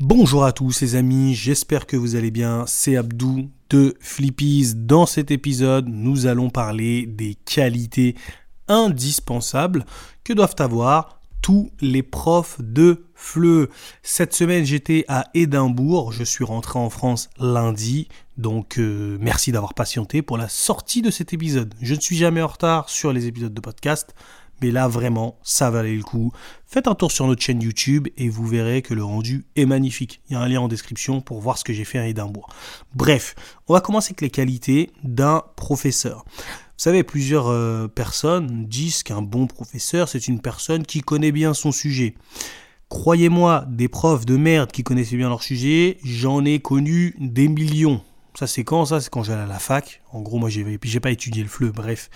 Bonjour à tous les amis, j'espère que vous allez bien. C'est Abdou de Flippies. Dans cet épisode, nous allons parler des qualités indispensables que doivent avoir tous les profs de FLE. Cette semaine, j'étais à Édimbourg. Je suis rentré en France lundi. Donc, euh, merci d'avoir patienté pour la sortie de cet épisode. Je ne suis jamais en retard sur les épisodes de podcast. Mais là, vraiment, ça valait le coup. Faites un tour sur notre chaîne YouTube et vous verrez que le rendu est magnifique. Il y a un lien en description pour voir ce que j'ai fait à Édimbourg. Bref, on va commencer avec les qualités d'un professeur. Vous savez, plusieurs euh, personnes disent qu'un bon professeur, c'est une personne qui connaît bien son sujet. Croyez-moi, des profs de merde qui connaissaient bien leur sujet, j'en ai connu des millions. Ça, c'est quand ça? C'est quand j'allais à la fac. En gros, moi, j'ai, pas étudié le fleu, bref,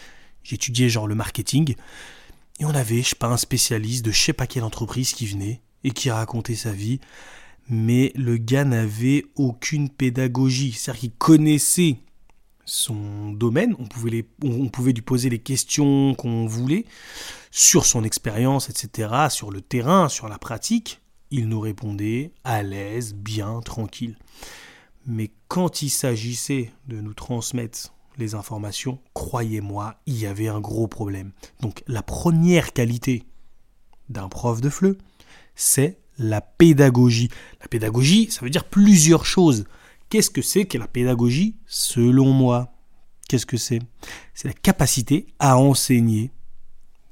étudié genre le marketing. Et on avait, je sais pas, un spécialiste de je sais pas quelle entreprise qui venait et qui racontait sa vie. Mais le gars n'avait aucune pédagogie. C'est-à-dire qu'il connaissait son domaine, on pouvait, on pouvait lui poser les questions qu'on voulait sur son expérience, etc., sur le terrain, sur la pratique. Il nous répondait à l'aise, bien, tranquille. Mais quand il s'agissait de nous transmettre les informations, croyez-moi, il y avait un gros problème. Donc la première qualité d'un prof de FLE, c'est la pédagogie. La pédagogie, ça veut dire plusieurs choses. Qu'est-ce que c'est que la pédagogie selon moi? Qu'est-ce que c'est? C'est la capacité à enseigner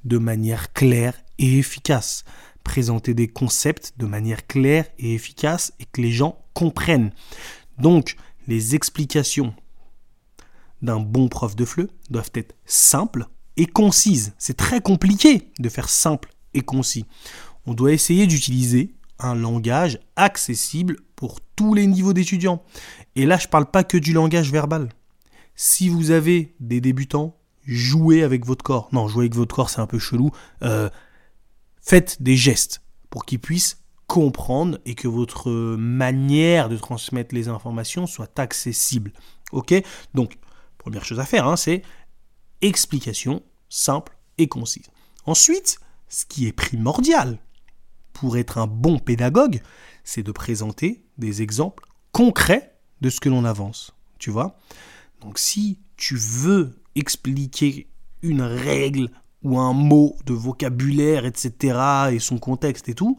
de manière claire et efficace. Présenter des concepts de manière claire et efficace et que les gens comprennent. Donc, les explications d'un bon prof de FLE doivent être simples et concises. C'est très compliqué de faire simple et concis. On doit essayer d'utiliser un langage accessible pour tous les niveaux d'étudiants. Et là, je ne parle pas que du langage verbal. Si vous avez des débutants, jouez avec votre corps. Non, jouer avec votre corps, c'est un peu chelou. Euh, faites des gestes pour qu'ils puissent comprendre et que votre manière de transmettre les informations soit accessible. Ok? Donc, Première chose à faire, hein, c'est explication simple et concise. Ensuite, ce qui est primordial pour être un bon pédagogue, c'est de présenter des exemples concrets de ce que l'on avance. Tu vois Donc si tu veux expliquer une règle ou un mot de vocabulaire, etc., et son contexte et tout,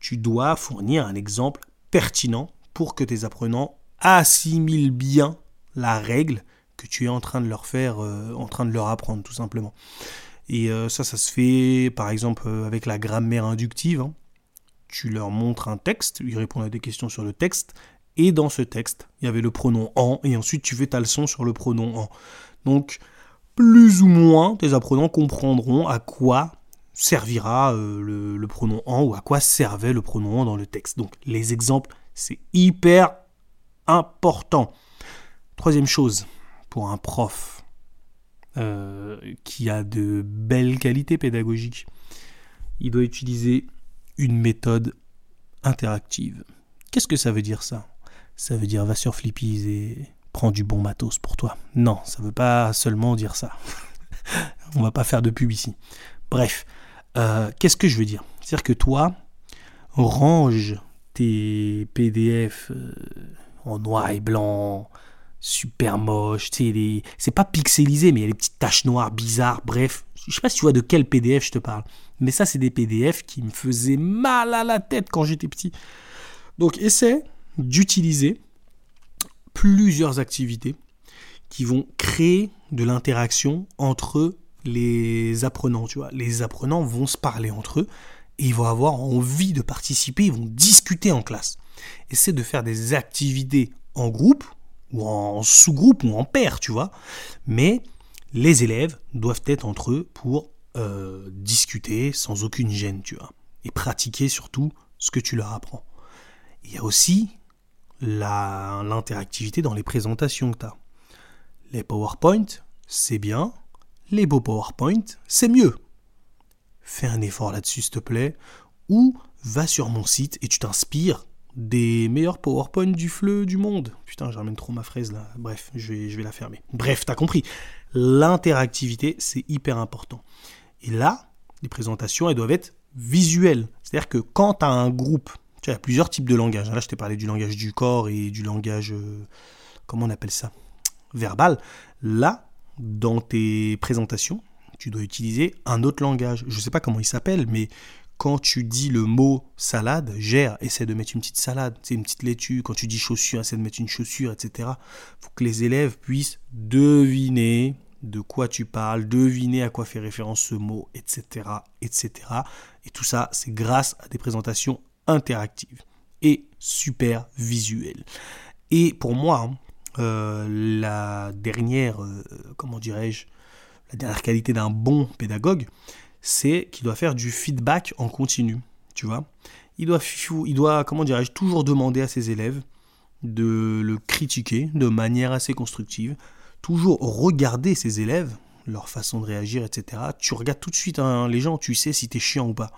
tu dois fournir un exemple pertinent pour que tes apprenants assimilent bien la règle que tu es en train de leur faire, euh, en train de leur apprendre tout simplement. Et euh, ça, ça se fait par exemple euh, avec la grammaire inductive. Hein. Tu leur montres un texte, ils répondent à des questions sur le texte, et dans ce texte, il y avait le pronom en, et ensuite tu fais ta leçon sur le pronom en. Donc, plus ou moins, tes apprenants comprendront à quoi servira le, le, pronom en ou à quoi servait le pronom en dans le texte. Donc, les exemples, c'est hyper important. Troisième chose, un prof euh, qui a de belles qualités pédagogiques, il doit utiliser une méthode interactive. Qu'est-ce que ça veut dire ça? Ça veut dire va sur Flippies et prends du bon matos pour toi. Non, ça veut pas seulement dire ça. On va pas faire de pub ici. Bref, euh, qu'est-ce que je veux dire? C'est-à-dire que toi, range tes PDF euh, en noir et blanc, super moche, tu c'est pas pixelisé, mais il y a des petites taches noires bizarres, bref. Je sais pas si tu vois de quel PDF je te parle. Mais ça, c'est des PDF qui me faisaient mal à la tête quand j'étais petit. Donc, essaie d'utiliser plusieurs activités qui vont créer de l'interaction entre les apprenants, tu vois. Les apprenants vont se parler entre eux et ils vont avoir envie de participer, ils vont discuter en classe. Essaie de faire des activités en groupe ou en sous-groupe ou en paire, tu vois. Mais les élèves doivent être entre eux pour euh, discuter sans aucune gêne, tu vois. Et pratiquer surtout ce que tu leur apprends. Il y a aussi l'interactivité dans les présentations que tu as. Les PowerPoint, c'est bien. Les beaux PowerPoint, c'est mieux. Fais un effort là-dessus, s'il te plaît. Ou va sur mon site et tu t'inspires des meilleurs PowerPoint du fleu du monde. Putain, je trop ma fraise là. Bref, je vais, je vais la fermer. Bref, t'as compris. L'interactivité, c'est hyper important. Et là, les présentations, elles doivent être visuelles. C'est-à-dire que quand tu as un groupe, Tu vois, il y a plusieurs types de langage. Là, je t'ai parlé du langage du corps et du langage, euh, comment on appelle ça? Verbal. Là, dans tes présentations, tu dois utiliser un autre langage. Je ne sais pas comment il s'appelle, mais quand tu dis le mot salade, gère, essaie de mettre une petite salade, c'est une petite laitue. Quand tu dis chaussure, essaie de mettre une chaussure, etc. Faut que les élèves puissent deviner de quoi tu parles, deviner à quoi fait référence ce mot, etc. etc. Et tout ça, c'est grâce à des présentations interactives et super visuelles. Et pour moi, hein, euh, la dernière, euh, comment dirais-je, la dernière qualité d'un bon pédagogue, c'est qu'il doit faire du feedback en continu, tu vois. Il doit, il doit comment dirais-je, toujours demander à ses élèves de le critiquer de manière assez constructive, toujours regarder ses élèves, leur façon de réagir, etc. Tu regardes tout de suite hein, les gens, tu sais si t'es chiant ou pas.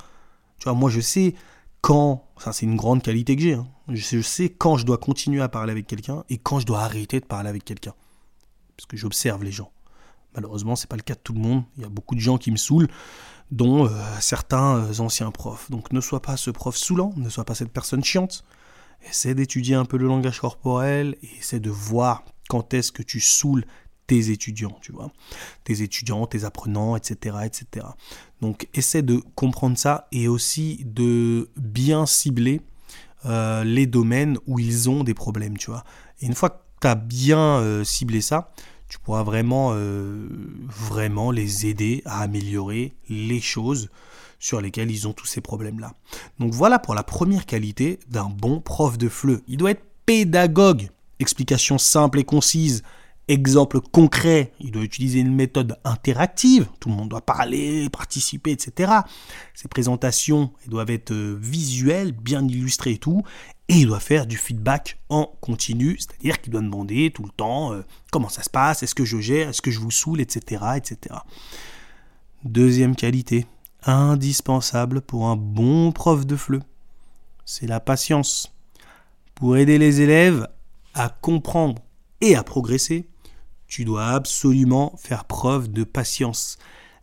Tu vois, moi je sais quand, ça c'est une grande qualité que j'ai, hein. je sais quand je dois continuer à parler avec quelqu'un et quand je dois arrêter de parler avec quelqu'un. Parce que j'observe les gens. Malheureusement, c'est pas le cas de tout le monde. Il y a beaucoup de gens qui me saoulent, dont euh, certains euh, anciens profs. Donc ne sois pas ce prof saoulant, ne sois pas cette personne chiante. Essaie d'étudier un peu le langage corporel et essaie de voir quand est-ce que tu saoules tes étudiants, tu vois. Tes étudiants, tes apprenants, etc., etc. Donc essaie de comprendre ça et aussi de bien cibler euh, les domaines où ils ont des problèmes, tu vois. Et une fois que tu as bien ciblé ça, tu pourras vraiment, euh, vraiment les aider à améliorer les choses sur lesquelles ils ont tous ces problèmes-là. Donc voilà pour la première qualité d'un bon prof de FLE. Il doit être pédagogue. Explication simple et concise. Exemple concret, il doit utiliser une méthode interactive, tout le monde doit parler, participer, etc. Ses présentations doivent être euh, visuelles, bien illustrées et tout, et il doit faire du feedback en continu, c'est-à-dire qu'il doit demander tout le temps euh, comment ça se passe, est-ce que je gère, est-ce que je vous saoule, etc., etc. Deuxième qualité, indispensable pour un bon prof de FLE, c'est la patience. Pour aider les élèves à comprendre et à progresser, tu dois absolument faire preuve de patience.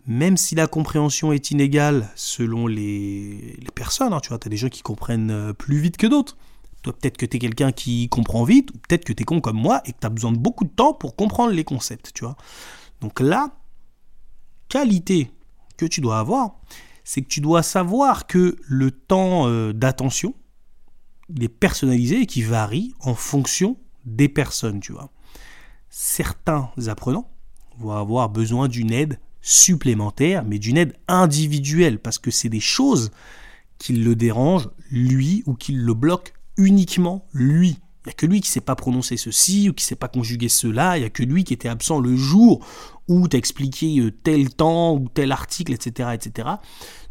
Même si la compréhension est inégale selon les, personnes, hein, tu vois, tu as des gens qui comprennent euh, plus vite que d'autres. Peut-être que tu es quelqu'un qui comprend vite, ou peut-être que tu es con comme moi et que tu as besoin de beaucoup de temps pour comprendre les concepts, tu vois. Donc là, qualité que tu dois avoir, c'est que tu dois savoir que le temps euh, d'attention, il est personnalisé et qui varie en fonction des personnes, tu vois certains apprenants vont avoir besoin d'une aide supplémentaire, mais d'une aide individuelle, parce que c'est des choses qui le dérangent, lui, ou qui le bloquent uniquement lui. Il n'y a que lui qui ne sait pas prononcer ceci, ou qui ne sait pas conjuguer cela, il n'y a que lui qui était absent le jour où tu as expliqué euh, tel temps, ou tel article, etc., etc.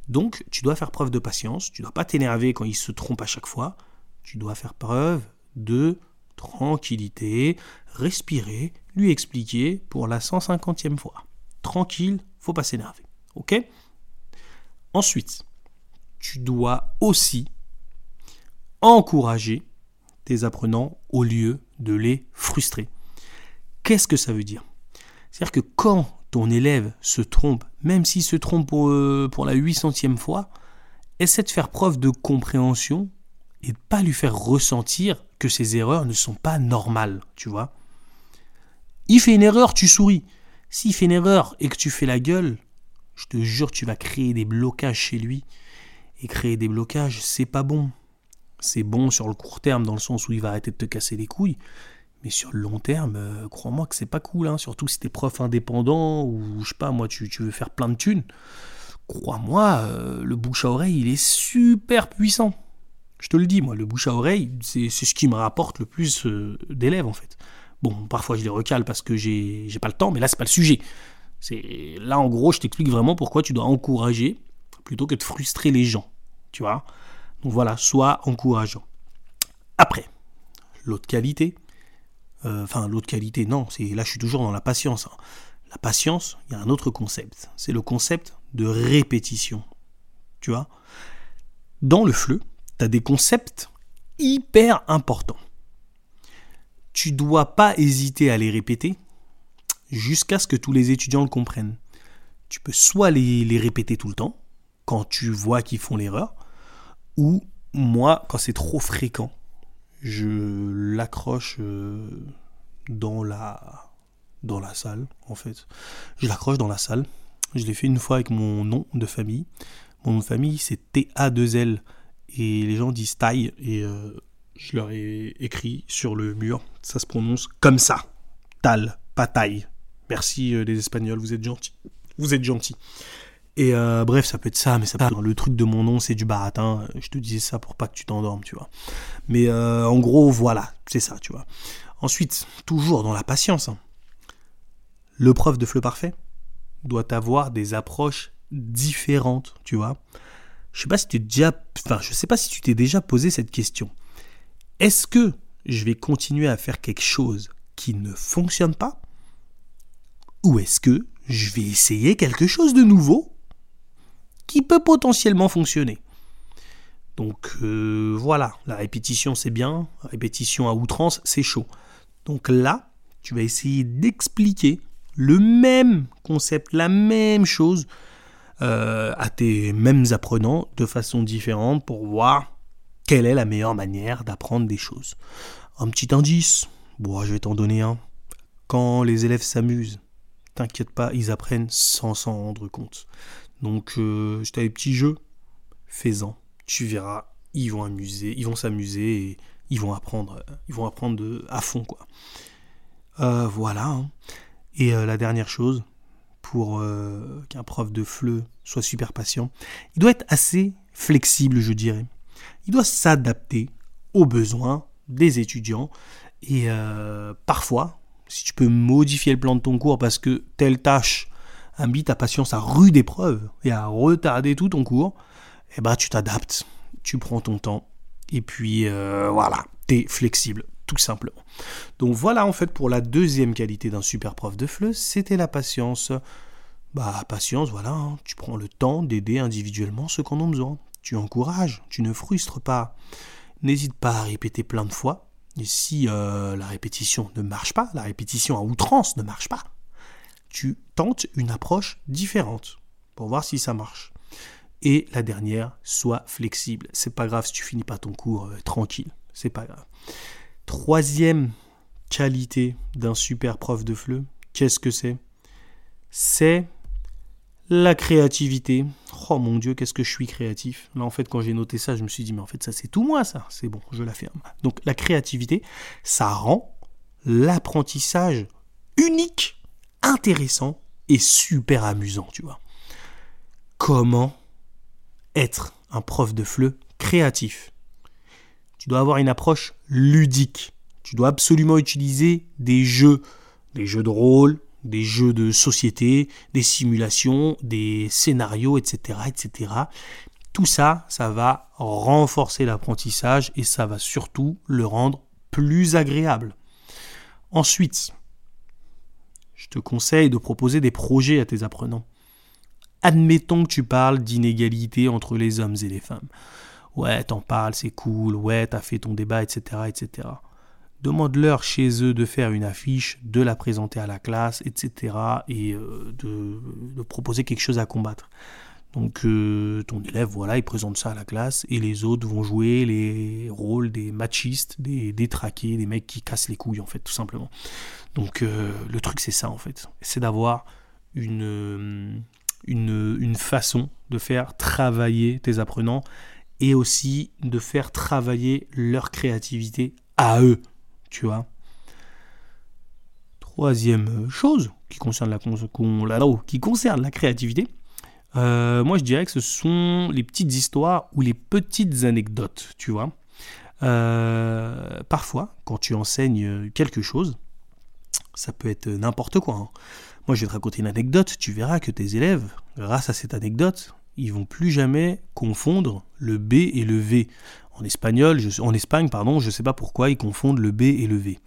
Donc, tu dois faire preuve de patience, tu ne dois pas t'énerver quand il se trompe à chaque fois, tu dois faire preuve de tranquillité, respirer, lui expliquer pour la 150e fois. Tranquille, faut pas s'énerver. Ok? Ensuite, tu dois aussi encourager tes apprenants au lieu de les frustrer. Qu'est-ce que ça veut dire? C'est-à-dire que quand ton élève se trompe, même s'il se trompe pour, euh, la 800e fois, essaie de faire preuve de compréhension et de pas lui faire ressentir que ses erreurs ne sont pas normales, tu vois? Il fait une erreur, tu souris. S'il fait une erreur et que tu fais la gueule, je te jure, tu vas créer des blocages chez lui. Et créer des blocages, c'est pas bon. C'est bon sur le court terme, dans le sens où il va arrêter de te casser les couilles. Mais sur le long terme, euh, crois-moi que c'est pas cool, hein. surtout si t'es prof indépendant ou je sais pas, moi, tu, veux faire plein de thunes. Crois-moi, euh, le bouche à oreille, il est super puissant. Je te le dis, moi, le bouche à oreille, c'est ce qui me rapporte le plus euh, d'élèves, en fait. Bon, parfois je les recale parce que j'ai pas le temps, mais là, c'est pas le sujet. C'est Là, en gros, je t'explique vraiment pourquoi tu dois encourager plutôt que de frustrer les gens. Tu vois Donc voilà, sois encourageant. Après, l'autre qualité, euh, enfin, l'autre qualité, non, c'est là, je suis toujours dans la patience. Hein. La patience, il y a un autre concept. C'est le concept de répétition. Tu vois? Dans le fleu, tu as des concepts hyper importants. Tu dois pas hésiter à les répéter jusqu'à ce que tous les étudiants le comprennent. Tu peux soit les, répéter tout le temps, quand tu vois qu'ils font l'erreur, ou moi, quand c'est trop fréquent, je l'accroche euh, dans la dans la salle, en fait. Je l'accroche dans la salle. Je l'ai fait une fois avec mon nom de famille. Mon nom de famille, c'est T-A-2-L. Et les gens disent taille. Et euh, je leur ai écrit sur le mur. Ça se prononce comme ça. Tal, pas taille. Merci euh, les Espagnols, vous êtes gentils. Vous êtes gentils. Et euh, bref, ça peut être ça, mais ça peut être le truc de mon nom, c'est du baratin. Je te disais ça pour pas que tu t'endormes, tu vois. Mais euh, en gros, voilà, c'est ça, tu vois. Ensuite, toujours dans la patience, hein. le prof de fleu parfait doit avoir des approches différentes, tu vois. Je sais pas si tu déjà, enfin, je sais pas si tu t'es déjà posé cette question. Est-ce que je vais continuer à faire quelque chose qui ne fonctionne pas, ou est-ce que je vais essayer quelque chose de nouveau? Qui peut potentiellement fonctionner. Donc euh, voilà, la répétition c'est bien, la répétition à outrance c'est chaud. Donc là, tu vas essayer d'expliquer le même concept, la même chose euh, à tes mêmes apprenants de façon différente pour voir quelle est la meilleure manière d'apprendre des choses. Un petit indice, bon, je vais t'en donner un. Quand les élèves s'amusent, t'inquiète pas, ils apprennent sans s'en rendre compte. Donc, euh, je des petits jeux, fais-en. Tu verras, ils vont amuser, ils vont s'amuser et ils vont apprendre, euh, ils vont apprendre à fond, quoi. Euh, voilà. Hein. Et la dernière chose, pour qu'un prof de FLE soit super patient, il doit être assez flexible, je dirais. Il doit s'adapter aux besoins des étudiants et parfois, si tu peux modifier le plan de ton cours parce que telle tâche invite ta patience à rude épreuve et à retarder tout ton cours, eh ben tu t'adaptes, tu prends ton temps et puis euh, voilà, t'es flexible tout simplement. Donc voilà en fait pour la deuxième qualité d'un super prof de FLE, c'était la patience. Bah patience, voilà, hein. tu prends le temps d'aider individuellement ceux qui en ont besoin. Tu encourages, tu ne frustres pas. N'hésite pas à répéter plein de fois. Et si euh, la répétition ne marche pas, la répétition à outrance ne marche pas, tu tentes une approche différente pour voir si ça marche. Et la dernière, sois flexible. C'est pas grave si tu finis pas ton cours euh, tranquille. C'est pas grave. Troisième qualité d'un super prof de FLE, qu'est-ce que c'est? C'est la créativité. Oh mon dieu, qu'est-ce que je suis créatif. Là, en fait, quand j'ai noté ça, je me suis dit, mais en fait, ça, c'est tout moi, ça. C'est bon, je l'affirme. Donc, la créativité, ça rend l'apprentissage unique intéressant et super amusant, tu vois. Comment être un prof de FLE créatif? Tu dois avoir une approche ludique. Tu dois absolument utiliser des jeux, des jeux de rôle, des jeux de société, des simulations, des scénarios, etc., etc. Tout ça, ça va renforcer l'apprentissage et ça va surtout le rendre plus agréable. Ensuite, je te conseille de proposer des projets à tes apprenants. Admettons que tu parles d'inégalité entre les hommes et les femmes. Ouais, t'en parles, c'est cool, ouais, t'as fait ton débat, etc., etc. Demande-leur chez eux de faire une affiche, de la présenter à la classe, etc., et euh, de, proposer quelque chose à combattre. Donc euh, ton élève, voilà, il présente ça à la classe et les autres vont jouer les rôles des machistes, des détraqués, des mecs qui cassent les couilles en fait, tout simplement. Donc euh, le truc c'est ça en fait, c'est d'avoir une, euh, une, façon de faire travailler tes apprenants et aussi de faire travailler leur créativité à eux, tu vois. Troisième chose qui concerne la, qui concerne la créativité, euh, moi je dirais que ce sont les petites histoires ou les petites anecdotes, tu vois. parfois, quand tu enseignes quelque chose, ça peut être n'importe quoi. Hein. Moi, je vais te raconter une anecdote. Tu verras que tes élèves, grâce à cette anecdote, ils vont plus jamais confondre le B et le V. En espagnol, en Espagne, pardon, je ne sais pas pourquoi ils confondent le B et le V.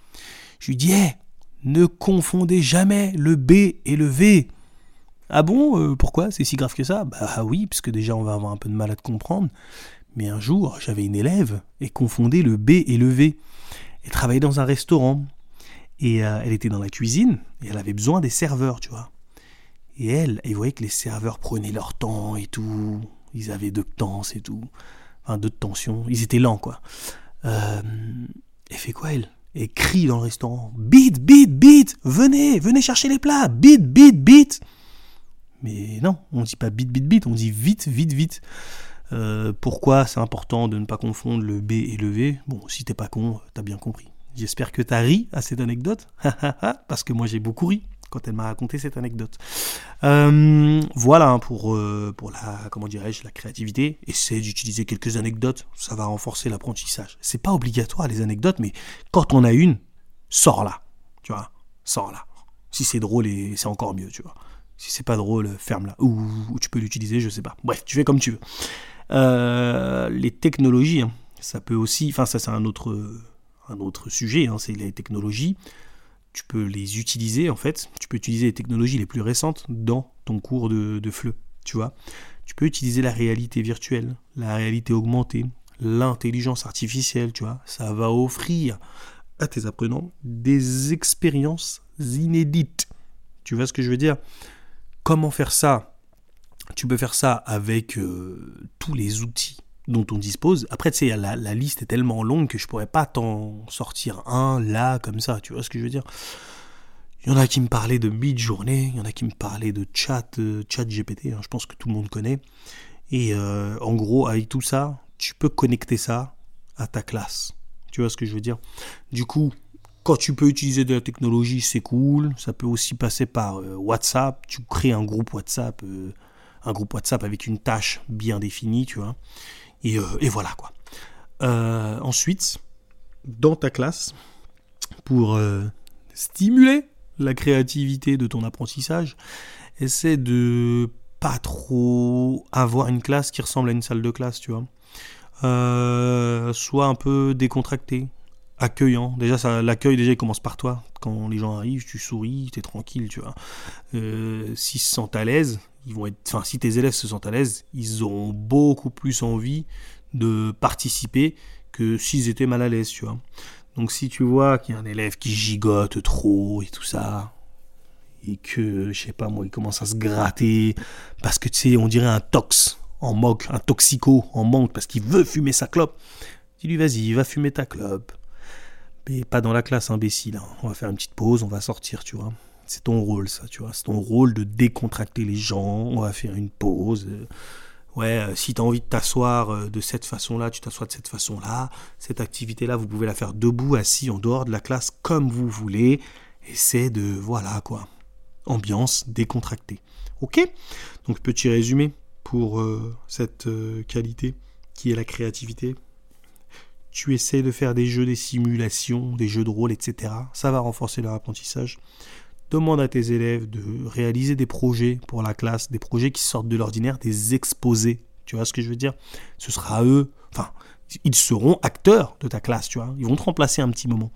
Je lui dis, hé, ne confondez jamais le B et le V. Ah bon, euh, pourquoi? C'est si grave que ça? Bah oui, parce que déjà on va avoir un peu de mal à te comprendre. Mais un jour, j'avais une élève et confondait le B et le V. Elle travaillait dans un restaurant. Et euh, elle était dans la cuisine et elle avait besoin des serveurs, tu vois. Et elle, elle voyait que les serveurs prenaient leur temps et tout. Ils avaient de temps et tout. enfin deux de tension, ils étaient lents quoi. Euh, elle fait quoi elle? Elle crie dans le restaurant, bite, bite, bite, venez, venez chercher les plats, bite, bite, bite. Mais non, on dit pas bite, bite, bite, on dit vite, vite, vite. Euh, pourquoi c'est important de ne pas confondre le B et le V? Bon, si t'es pas con, t'as bien compris. J'espère que t'as ri à cette anecdote, parce que moi j'ai beaucoup ri quand elle m'a raconté cette anecdote. Euh, voilà hein, pour, euh, pour la créativité. Essaie d'utiliser quelques anecdotes, ça va renforcer l'apprentissage. C'est pas obligatoire les anecdotes, mais quand on a une, sors-la, tu vois, sors-la. Si c'est drôle, c'est encore mieux, tu vois. Si c'est pas drôle, ferme-la. Ou, tu peux l'utiliser, je sais pas. Bref, tu fais comme tu veux. Euh, les technologies, hein, ça peut aussi, enfin ça c'est un autre, un autre sujet, hein, c'est les technologies. Tu peux les utiliser en fait, tu peux utiliser les technologies les plus récentes dans ton cours de, de FLE, tu vois. Tu peux utiliser la réalité virtuelle, la réalité augmentée, l'intelligence artificielle, tu vois. Ça va offrir à tes apprenants des expériences inédites. Tu vois ce que je veux dire? Comment faire ça tu peux faire ça avec euh, tous les outils dont on dispose. Après, tu sais, la, liste est tellement longue que je pourrais pas t'en sortir un là, comme ça, tu vois ce que je veux dire Il y en a qui me parlaient de mid-journée, il y en a qui me parlaient de chat, euh, chat GPT, hein, je pense que tout le monde connaît. Et euh, en gros, avec tout ça, tu peux connecter ça à ta classe. Tu vois ce que je veux dire? Du coup, quand tu peux utiliser de la technologie, c'est cool. Ça peut aussi passer par WhatsApp. Tu crées un groupe WhatsApp un groupe WhatsApp avec une tâche bien définie, tu vois. Et, euh, voilà quoi. Euh, ensuite, dans ta classe, pour euh, stimuler la créativité de ton apprentissage, essaie de pas trop avoir une classe qui ressemble à une salle de classe, tu vois. soit un peu décontracté, accueillant. Déjà, ça, l'accueil, déjà, il commence par toi. Quand les gens arrivent, tu souris, tu es tranquille, tu vois. S'ils se sentent à l'aise, ils vont être, enfin, si tes élèves se sentent à l'aise, ils auront beaucoup plus envie de participer que s'ils étaient mal à l'aise, tu vois. Donc si tu vois qu'il y a un élève qui gigote trop et tout ça, et que, je sais pas moi, il commence à se gratter, parce que tu sais, on dirait un tox en moque, un toxico en manque, parce qu'il veut fumer sa clope, dis-lui vas-y, va fumer ta clope. Mais pas dans la classe, imbécile. Hein. On va faire une petite pause, on va sortir, tu vois. C'est ton rôle, ça, tu vois. C'est ton rôle de décontracter les gens. On va faire une pause. Ouais, euh, si tu as envie de t'asseoir euh, de cette façon-là, tu t'assois de cette façon-là. Cette activité-là, vous pouvez la faire debout, assis, en dehors de la classe, comme vous voulez. Et c'est de, voilà, quoi. Ambiance décontractée. Ok? Donc, petit résumé pour euh, cette qualité qui est la créativité. Tu essaies de faire des jeux, des simulations, des jeux de rôle, etc. Ça va renforcer leur apprentissage demande à tes élèves de réaliser des projets pour la classe, des projets qui sortent de l'ordinaire, des exposés. Tu vois ce que je veux dire? Ce sera à eux, enfin, ils seront acteurs de ta classe, tu vois. Ils vont te remplacer un petit moment.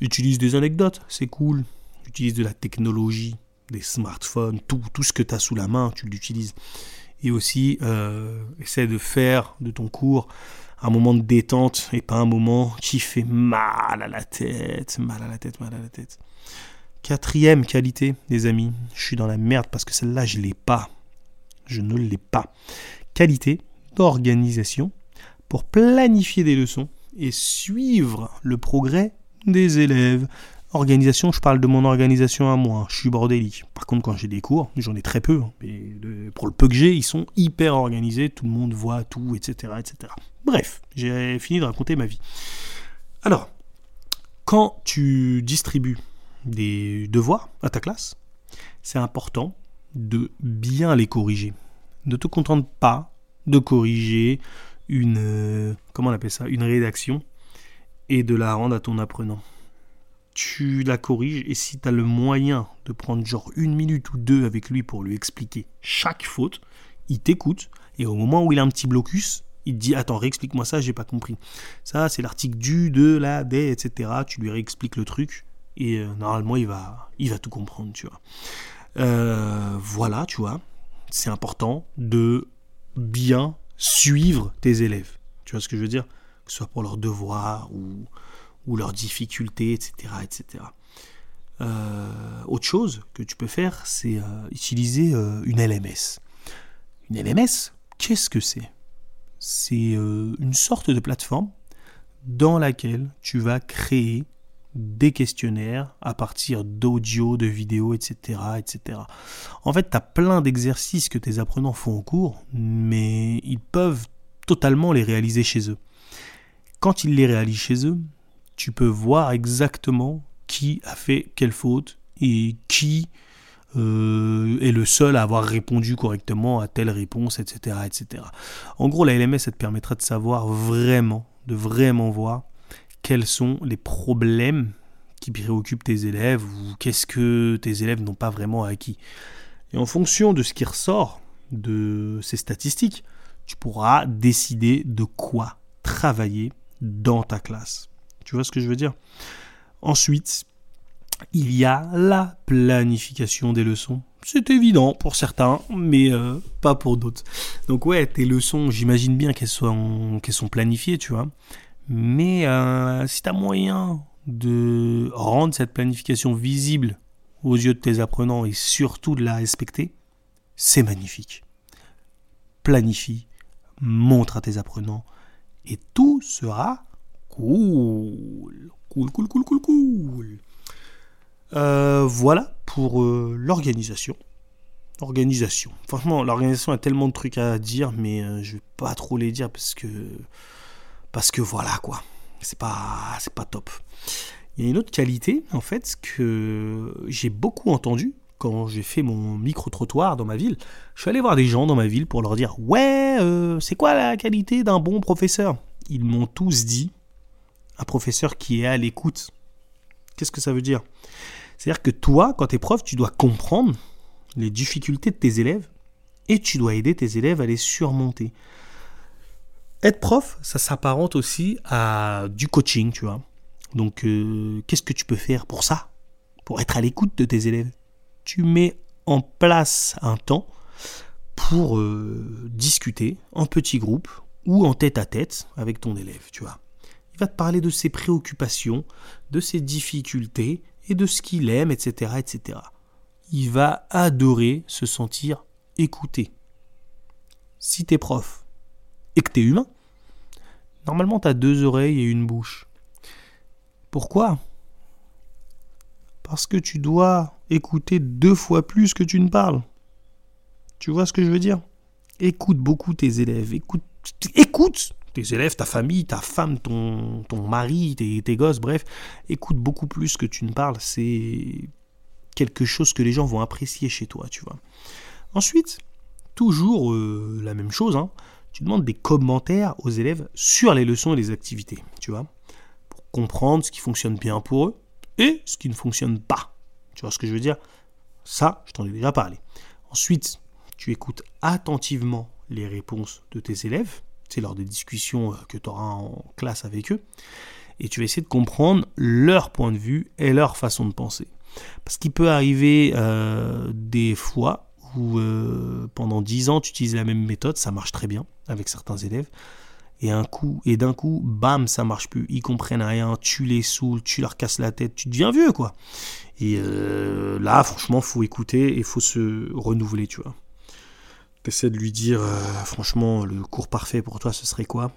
Utilise des anecdotes, c'est cool. Utilise de la technologie, des smartphones, tout, tout ce que tu as sous la main, tu l'utilises. Et aussi, euh, essaie de faire de ton cours un moment de détente et pas un moment qui fait mal à la tête, mal à la tête, mal à la tête. Quatrième qualité, les amis, je suis dans la merde parce que celle-là, je ne l'ai pas. Je ne l'ai pas. Qualité d'organisation pour planifier des leçons et suivre le progrès des élèves. Organisation, je parle de mon organisation à moi, je suis bordélique. Par contre, quand j'ai des cours, j'en ai très peu, hein, mais pour le peu que j'ai, ils sont hyper organisés, tout le monde voit tout, etc. etc. Bref, j'ai fini de raconter ma vie. Alors, quand tu distribues des devoirs à ta classe, c'est important de bien les corriger. Ne te contente pas de corriger une euh, comment on appelle ça, une rédaction et de la rendre à ton apprenant. Tu la corriges et si tu as le moyen de prendre genre une minute ou deux avec lui pour lui expliquer chaque faute, il t'écoute et au moment où il a un petit blocus, il te dit attends réexplique-moi ça, j'ai pas compris. Ça c'est l'article du, de, la, des, etc. Tu lui réexpliques le truc et euh, normalement il va, il va tout comprendre, tu vois. Euh, voilà, tu vois, c'est important de bien suivre tes élèves. Tu vois ce que je veux dire? Que ce soit pour leurs devoirs ou, ou leurs difficultés, etc. etc. Euh, autre chose que tu peux faire, c'est utiliser une LMS. Une LMS, qu'est-ce que c'est? C'est euh, une sorte de plateforme dans laquelle tu vas créer des questionnaires à partir d'audio, de vidéos, etc., etc. En fait, tu as plein d'exercices que tes apprenants font en cours, mais ils peuvent totalement les réaliser chez eux. Quand ils les réalisent chez eux, tu peux voir exactement qui a fait quelle faute et qui euh, est le seul à avoir répondu correctement à telle réponse, etc., etc. En gros, la LMS, ça te permettra de savoir vraiment, de vraiment voir quels sont les problèmes qui préoccupent tes élèves ou qu'est-ce que tes élèves n'ont pas vraiment acquis. Et en fonction de ce qui ressort de ces statistiques, tu pourras décider de quoi travailler dans ta classe. Tu vois ce que je veux dire? Ensuite, il y a la planification des leçons. C'est évident pour certains, mais euh, pas pour d'autres. Donc ouais, tes leçons, j'imagine bien qu'elles sont, planifiées, tu vois. Mais euh, si tu as moyen de rendre cette planification visible aux yeux de tes apprenants et surtout de la respecter, c'est magnifique. Planifie, montre à tes apprenants et tout sera cool. Cool, cool, cool, cool. Euh, voilà pour euh, l'organisation. Organisation. Franchement, l'organisation a tellement de trucs à dire, mais je vais pas trop les dire parce que parce que voilà quoi, c'est pas c'est pas top. Il y a une autre qualité en fait que j'ai beaucoup entendu quand j'ai fait mon micro trottoir dans ma ville. Je suis allé voir des gens dans ma ville pour leur dire ouais euh, c'est quoi la qualité d'un bon professeur? Ils m'ont tous dit un professeur qui est à l'écoute. Qu'est-ce que ça veut dire? C'est-à-dire que toi, quand tu es prof, tu dois comprendre les difficultés de tes élèves et tu dois aider tes élèves à les surmonter. Être prof, ça s'apparente aussi à du coaching, tu vois. Donc, euh, qu'est-ce que tu peux faire pour ça? Pour être à l'écoute de tes élèves Tu mets en place un temps pour euh, discuter en petit groupe ou en tête à tête avec ton élève, tu vois. Va parler de ses préoccupations, de ses difficultés et de ce qu'il aime, etc., etc. Il va adorer se sentir écouté. Si t'es prof, et que tu es humain, normalement tu as deux oreilles et une bouche. Pourquoi? Parce que tu dois écouter deux fois plus que tu ne parles. Tu vois ce que je veux dire? Écoute beaucoup tes élèves, écoute tes élèves, ta famille, ta femme, ton, mari, tes, tes gosses, bref, écoute beaucoup plus que tu ne parles. C'est quelque chose que les gens vont apprécier chez toi, tu vois. Ensuite, toujours euh, la même chose, hein, tu demandes des commentaires aux élèves sur les leçons et les activités, tu vois, pour comprendre ce qui fonctionne bien pour eux et ce qui ne fonctionne pas. Tu vois ce que je veux dire? Ça, je t'en ai déjà parlé. Ensuite, tu écoutes attentivement les réponses de tes élèves, c'est lors des discussions euh, que tu auras en classe avec eux, et tu vas essayer de comprendre leur point de vue et leur façon de penser. Parce qu'il peut arriver euh, des fois où euh, pendant 10 ans tu utilises la même méthode, ça marche très bien avec certains élèves, et un coup, et d'un coup, bam, ça marche plus, ils comprennent rien, tu les saoules, tu leur casses la tête, tu deviens vieux quoi. Et là, franchement, faut écouter et faut se renouveler, tu vois. T'essaies de lui dire, euh, franchement, le cours parfait pour toi, ce serait quoi?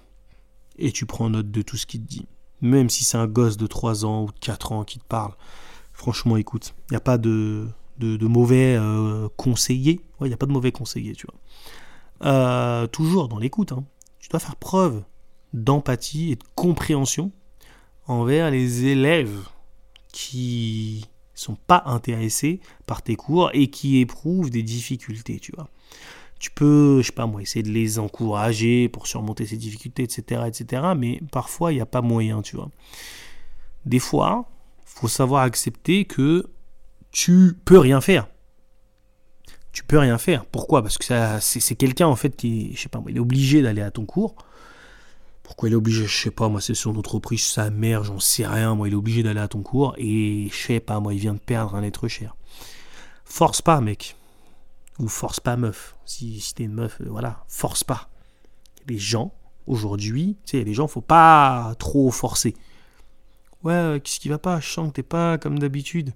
Et tu prends note de tout ce qu'il te dit. Même si c'est un gosse de 3 ans ou de 4 ans qui te parle, franchement, écoute. Il n'y a pas de, mauvais euh, conseillers. Il n'y a pas de mauvais conseillers, tu vois. Euh, toujours dans l'écoute. Hein. Tu dois faire preuve d'empathie et de compréhension envers les élèves qui sont pas intéressés par tes cours et qui éprouvent des difficultés, tu vois. Tu peux, je sais pas moi, essayer de les encourager pour surmonter ces difficultés, etc., etc. Mais parfois, il n'y a pas moyen, tu vois. Des fois, faut savoir accepter que tu peux rien faire. Tu peux rien faire. Pourquoi? Parce que c'est quelqu'un en fait qui, je sais pas, il est obligé d'aller à ton cours. Pourquoi il est obligé? Je sais pas, moi c'est son entreprise, sa mère, j'en sais rien. Moi il est obligé d'aller à ton cours et je sais pas, moi il vient de perdre un être cher. Force pas, mec. Ou force pas, meuf. Si, t'es une meuf, euh, voilà, force pas. Les gens, aujourd'hui, tu sais, les gens, faut pas trop forcer. Ouais, qu'est-ce qui va pas? Je sens que t'es pas comme d'habitude.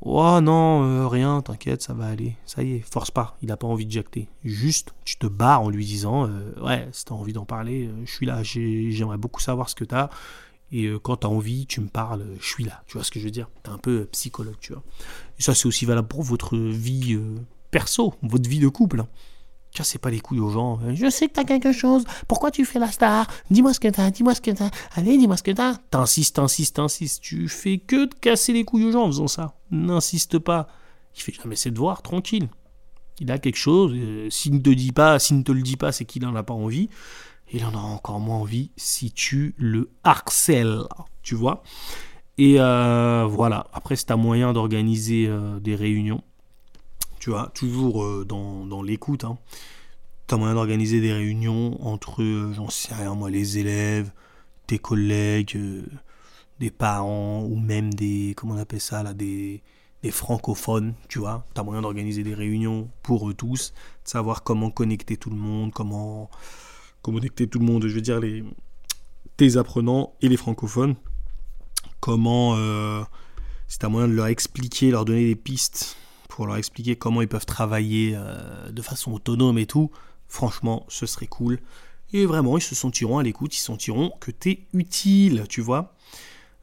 Oh non, euh, rien, t'inquiète, ça va aller. Ça y est, force pas, il n'a pas envie de jacter. Juste, tu te barres en lui disant euh, Ouais, si t'as envie d'en parler, euh, je suis là, j'aimerais beaucoup savoir ce que t'as. Et quand t'as envie, tu me parles, je suis là. Tu vois ce que je veux dire? T'es un peu psychologue, tu vois. Et ça, c'est aussi valable pour votre vie perso, votre vie de couple. Hein. Cassez pas les couilles aux gens. Je sais que t'as quelque chose. Pourquoi tu fais la star? Dis-moi ce que t'as, dis-moi ce que t'as. Allez, dis-moi ce que t'as. T'insistes, t'insistes, t'insistes. Tu fais que de casser les couilles aux gens en faisant ça. N'insiste pas. Il fait jamais ses devoirs, tranquille. Il a quelque chose. Euh, s'il ne te dit pas, s'il ne te le dit pas, c'est qu'il n'en a pas envie. Il en aura encore moins envie si tu le harcèles. Tu vois Et euh, voilà. Après, c'est un moyen d'organiser euh, des réunions tu vois, toujours euh, dans, l'écoute. Hein. Tu as moyen d'organiser des réunions entre, j'en sais rien moi, les élèves, tes collègues, des parents, ou même des, comment on appelle ça là, des, des francophones, tu vois. Tu as moyen d'organiser des réunions pour eux tous, de savoir comment connecter tout le monde, comment, connecter tout le monde, je veux dire, les, tes apprenants et les francophones. Comment, euh, tu as moyen de leur expliquer, leur donner des pistes pour leur expliquer comment ils peuvent travailler euh, de façon autonome et tout, franchement, ce serait cool. Et vraiment, ils se sentiront à l'écoute, ils sentiront que tu es utile, tu vois.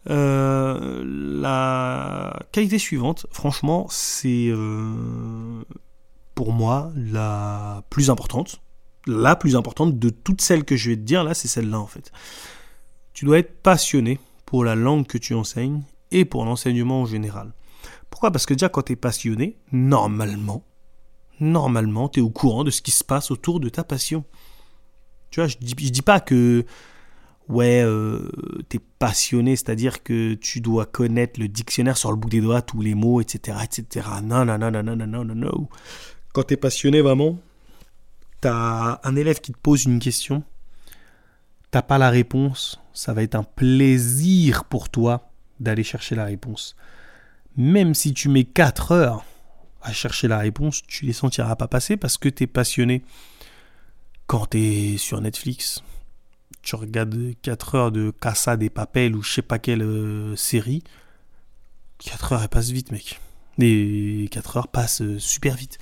Euh, la qualité suivante, franchement, c'est pour moi la plus importante. La plus importante de toutes celles que je vais te dire là, c'est celle-là en fait. Tu dois être passionné pour la langue que tu enseignes et pour l'enseignement en général. Pourquoi? Parce que déjà, quand tu es passionné, normalement, normalement, tu es au courant de ce qui se passe autour de ta passion. Tu vois, je dis, dis pas que, ouais, euh, tu es passionné, c'est-à-dire que tu dois connaître le dictionnaire sur le bout des doigts, tous les mots, etc., etc. Non, non, non, non, non, non, non, non. Quand tu es passionné, vraiment, tu as un élève qui te pose une question, t'as pas la réponse, ça va être un plaisir pour toi d'aller chercher la réponse même si tu mets 4 heures à chercher la réponse, tu les sentiras pas passer parce que tu es passionné. Quand tu es sur Netflix, tu regardes 4 heures de Casa des Papels ou je sais pas quelle euh, série, 4 heures elles passent vite, mec. Les 4 heures passent euh, super vite.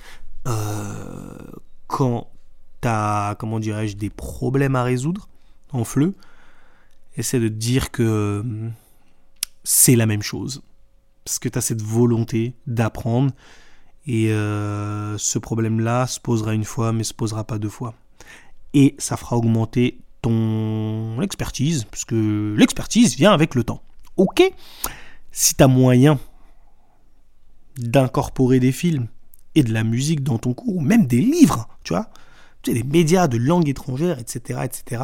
Euh, quand as, comment dirais-je, des problèmes à résoudre en fleu, essaie de te dire que c'est la même chose parce que tu as cette volonté d'apprendre. Et euh, ce problème-là se posera une fois, mais se posera pas deux fois. Et ça fera augmenter ton expertise, puisque l'expertise vient avec le temps. Ok? Si tu as moyen d'incorporer des films et de la musique dans ton cours, ou même des livres, tu vois, des médias de langue étrangère, etc., etc.,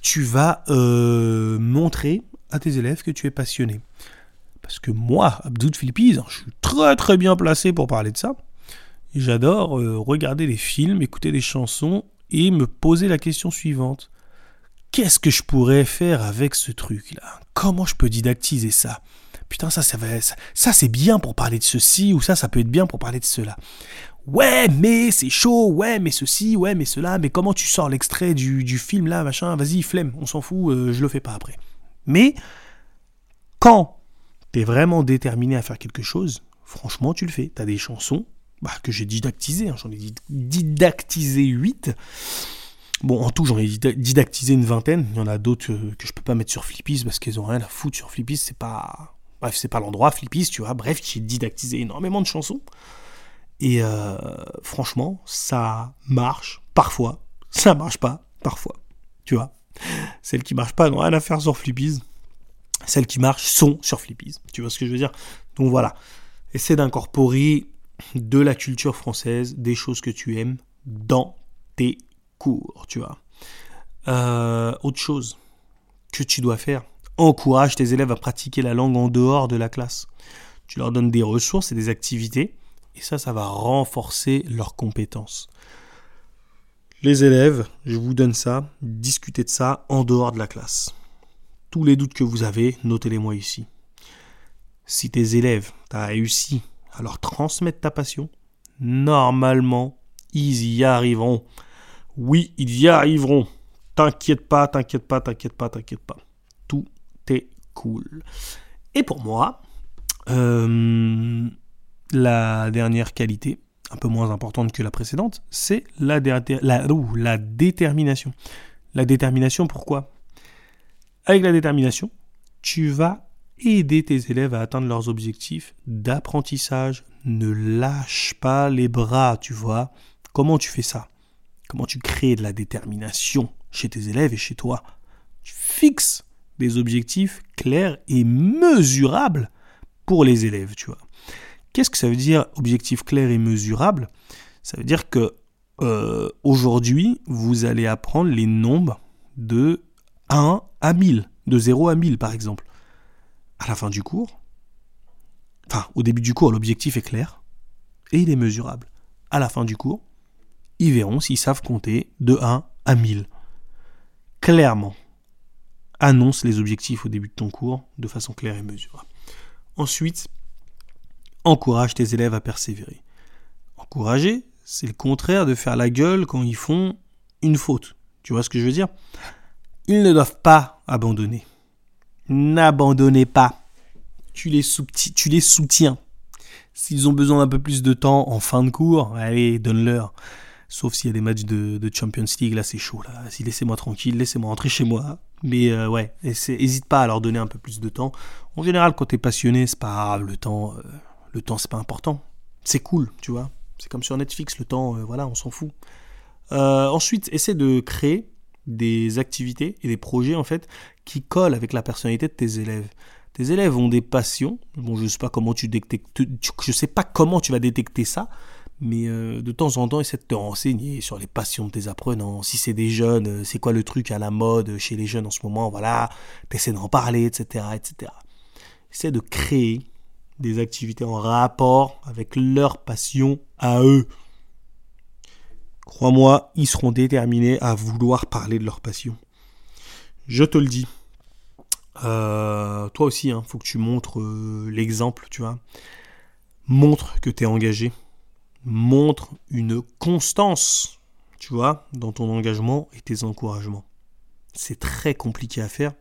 tu vas euh, montrer à tes élèves que tu es passionné. Parce que moi, Abdou Philippis, je suis très très bien placé pour parler de ça. J'adore euh, regarder des films, écouter des chansons et me poser la question suivante. Qu'est-ce que je pourrais faire avec ce truc-là? Comment je peux didactiser ça? Putain, ça, ça, ça, ça c'est bien pour parler de ceci, ou ça, ça peut être bien pour parler de cela. Ouais, mais c'est chaud, ouais, mais ceci, ouais, mais cela, mais comment tu sors l'extrait du, film là, machin, vas-y, flemme, on s'en fout, euh, je le fais pas après. Mais quand t'es vraiment déterminé à faire quelque chose, franchement, tu le fais. T'as des chansons bah, que j'ai didactisées, hein. j'en ai didactisé 8. Bon, en tout, j'en ai didactisé une vingtaine. Il y en a d'autres euh, que je peux pas mettre sur Flippies parce qu'ils ont rien à foutre sur Flippies. C'est pas. Bref, c'est pas l'endroit, Flippies, tu vois. Bref, j'ai didactisé énormément de chansons. Et euh, franchement, ça marche parfois. Ça marche pas parfois. Tu vois? Celles qui marchent pas n'ont rien à faire sur Flippies celles qui marchent sont sur Flippies. Tu vois ce que je veux dire? Donc voilà, essaie d'incorporer de la culture française, des choses que tu aimes dans tes cours, tu vois. Euh, autre chose que tu dois faire, encourage tes élèves à pratiquer la langue en dehors de la classe. Tu leur donnes des ressources et des activités, et ça, ça va renforcer leurs compétences. Les élèves, je vous donne ça, discutez de ça en dehors de la classe. Tous les doutes que vous avez, notez-les-moi ici. Si tes élèves, tu as réussi à leur transmettre ta passion, normalement, ils y arriveront. Oui, ils y arriveront. T'inquiète pas, t'inquiète pas, t'inquiète pas, t'inquiète pas. Tout est cool. Et pour moi, Euh, la dernière qualité, un peu moins importante que la précédente, c'est la, détermination. La détermination, pourquoi? Avec la détermination, tu vas aider tes élèves à atteindre leurs objectifs d'apprentissage. Ne lâche pas les bras, tu vois. Comment tu fais ça? Comment tu crées de la détermination chez tes élèves et chez toi? Tu fixes des objectifs clairs et mesurables pour les élèves, tu vois. Qu'est-ce que ça veut dire objectif clair et mesurable? Ça veut dire que euh, aujourd'hui, vous allez apprendre les nombres de 1 à 1000, de 0 à 1000 par exemple. À la fin du cours, enfin au début du cours, l'objectif est clair et il est mesurable. À la fin du cours, ils verront s'ils savent compter de 1 à 1000. Clairement, annonce les objectifs au début de ton cours de façon claire et mesurable. Ensuite, encourage tes élèves à persévérer. Encourager, c'est le contraire de faire la gueule quand ils font une faute. Tu vois ce que je veux dire? Ils ne doivent pas abandonner. N'abandonnez pas. Tu les, soutiens. S'ils ont besoin d'un peu plus de temps en fin de cours, allez, donne-leur. Sauf s'il y a des matchs de, Champions League, là c'est chaud. Là. Laissez-moi tranquille, laissez-moi rentrer chez moi. Mais euh, ouais, n'hésite pas à leur donner un peu plus de temps. En général, quand tu es passionné, c'est pas grave, le temps, euh, le temps c'est pas important. C'est cool, tu vois. C'est comme sur Netflix, le temps, euh, voilà, on s'en fout. ensuite, essaie de créer des activités et des projets en fait qui collent avec la personnalité de tes élèves. Tes élèves ont des passions. Bon, je sais pas comment tu détectes, je sais pas comment tu vas détecter ça, mais euh, de temps en temps, essaie de te renseigner sur les passions de tes apprenants. Si c'est des jeunes, euh, c'est quoi le truc à la mode chez les jeunes en ce moment, voilà, t'essaies d'en parler, etc., etc. Essaie de créer des activités en rapport avec leur passion à eux. Crois-moi, ils seront déterminés à vouloir parler de leur passion. Je te le dis. Euh, toi aussi, il hein, faut que tu montres l'exemple, tu vois. Montre que tu es engagé montre une constance, tu vois, dans ton engagement et tes encouragements. C'est très compliqué à faire,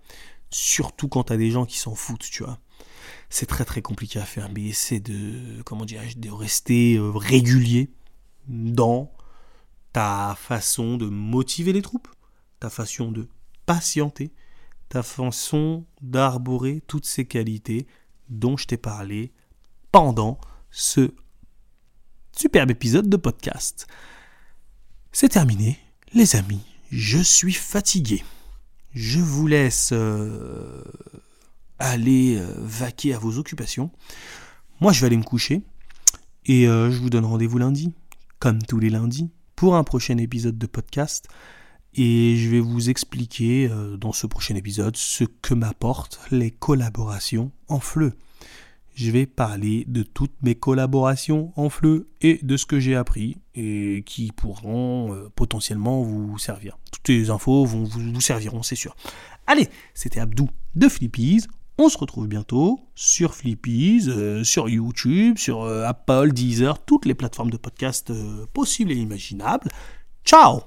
surtout quand tu as des gens qui s'en foutent, tu vois. C'est très très compliqué à faire, mais essaie de, comment de rester euh, régulier dans ta façon de motiver les troupes, ta façon de patienter, ta façon d'arborer toutes ces qualités dont je t'ai parlé pendant ce superbe épisode de podcast. C'est terminé, les amis, je suis fatigué. Je vous laisse euh, aller euh, vaquer à vos occupations. Moi, je vais aller me coucher. Et euh, je vous donne rendez-vous lundi, comme tous les lundis, pour un prochain épisode de podcast. Et je vais vous expliquer dans ce prochain épisode ce que m'apportent les collaborations en fleu je vais parler de toutes mes collaborations en fleu et de ce que j'ai appris et qui pourront euh, potentiellement vous servir. Toutes les infos vont vous, serviront, c'est sûr. Allez, c'était Abdou de Flippies. On se retrouve bientôt sur Flippies, euh, sur YouTube, sur euh, Apple, Deezer, toutes les plateformes de podcast possibles et imaginables. Ciao